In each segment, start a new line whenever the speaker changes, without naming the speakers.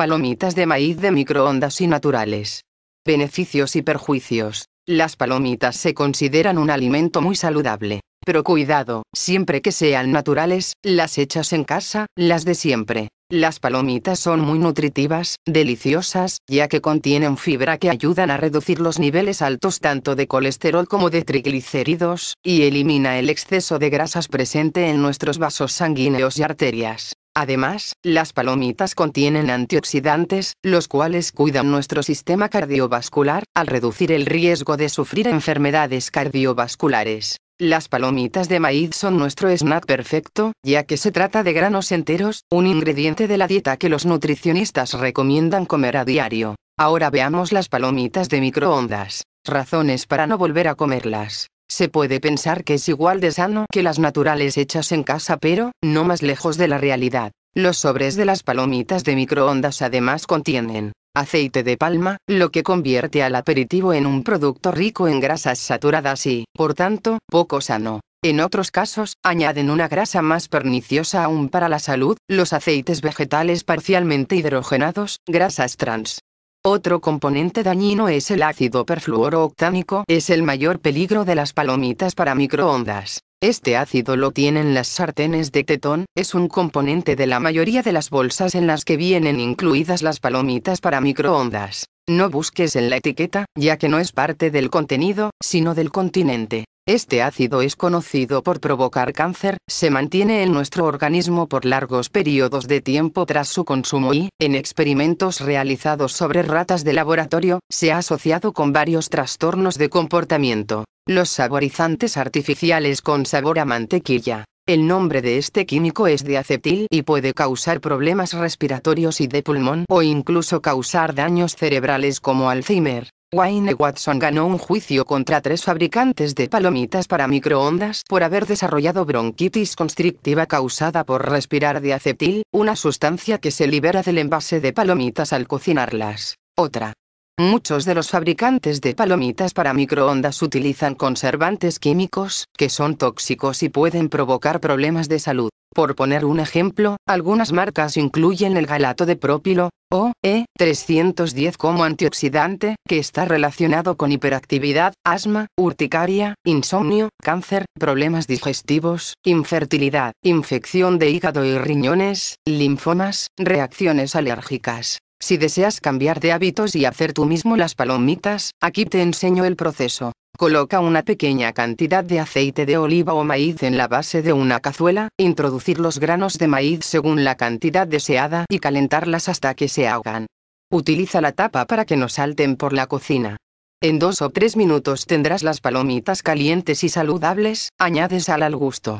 Palomitas de maíz de microondas y naturales. Beneficios y perjuicios. Las palomitas se consideran un alimento muy saludable. Pero cuidado, siempre que sean naturales, las hechas en casa, las de siempre. Las palomitas son muy nutritivas, deliciosas, ya que contienen fibra que ayudan a reducir los niveles altos tanto de colesterol como de triglicéridos, y elimina el exceso de grasas presente en nuestros vasos sanguíneos y arterias. Además, las palomitas contienen antioxidantes, los cuales cuidan nuestro sistema cardiovascular, al reducir el riesgo de sufrir enfermedades cardiovasculares. Las palomitas de maíz son nuestro snack perfecto, ya que se trata de granos enteros, un ingrediente de la dieta que los nutricionistas recomiendan comer a diario. Ahora veamos las palomitas de microondas. Razones para no volver a comerlas. Se puede pensar que es igual de sano que las naturales hechas en casa pero, no más lejos de la realidad. Los sobres de las palomitas de microondas además contienen aceite de palma, lo que convierte al aperitivo en un producto rico en grasas saturadas y, por tanto, poco sano. En otros casos, añaden una grasa más perniciosa aún para la salud, los aceites vegetales parcialmente hidrogenados, grasas trans. Otro componente dañino es el ácido perfluorooctánico, es el mayor peligro de las palomitas para microondas. Este ácido lo tienen las sartenes de tetón, es un componente de la mayoría de las bolsas en las que vienen incluidas las palomitas para microondas. No busques en la etiqueta, ya que no es parte del contenido, sino del continente. Este ácido es conocido por provocar cáncer, se mantiene en nuestro organismo por largos periodos de tiempo tras su consumo y, en experimentos realizados sobre ratas de laboratorio, se ha asociado con varios trastornos de comportamiento. Los saborizantes artificiales con sabor a mantequilla. El nombre de este químico es diacetil y puede causar problemas respiratorios y de pulmón o incluso causar daños cerebrales como Alzheimer. Wayne Watson ganó un juicio contra tres fabricantes de palomitas para microondas por haber desarrollado bronquitis constrictiva causada por respirar diacetil, una sustancia que se libera del envase de palomitas al cocinarlas. Otra. Muchos de los fabricantes de palomitas para microondas utilizan conservantes químicos, que son tóxicos y pueden provocar problemas de salud. Por poner un ejemplo, algunas marcas incluyen el galato de propilo, o E310 como antioxidante, que está relacionado con hiperactividad, asma, urticaria, insomnio, cáncer, problemas digestivos, infertilidad, infección de hígado y riñones, linfomas, reacciones alérgicas. Si deseas cambiar de hábitos y hacer tú mismo las palomitas, aquí te enseño el proceso. Coloca una pequeña cantidad de aceite de oliva o maíz en la base de una cazuela, introducir los granos de maíz según la cantidad deseada y calentarlas hasta que se ahogan. Utiliza la tapa para que no salten por la cocina. En dos o tres minutos tendrás las palomitas calientes y saludables, añade sal al gusto.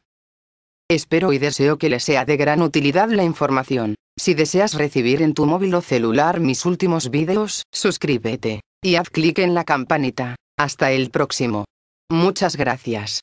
Espero y deseo que le sea de gran utilidad la información. Si deseas recibir en tu móvil o celular mis últimos vídeos, suscríbete. Y haz clic en la campanita. Hasta el próximo. Muchas gracias.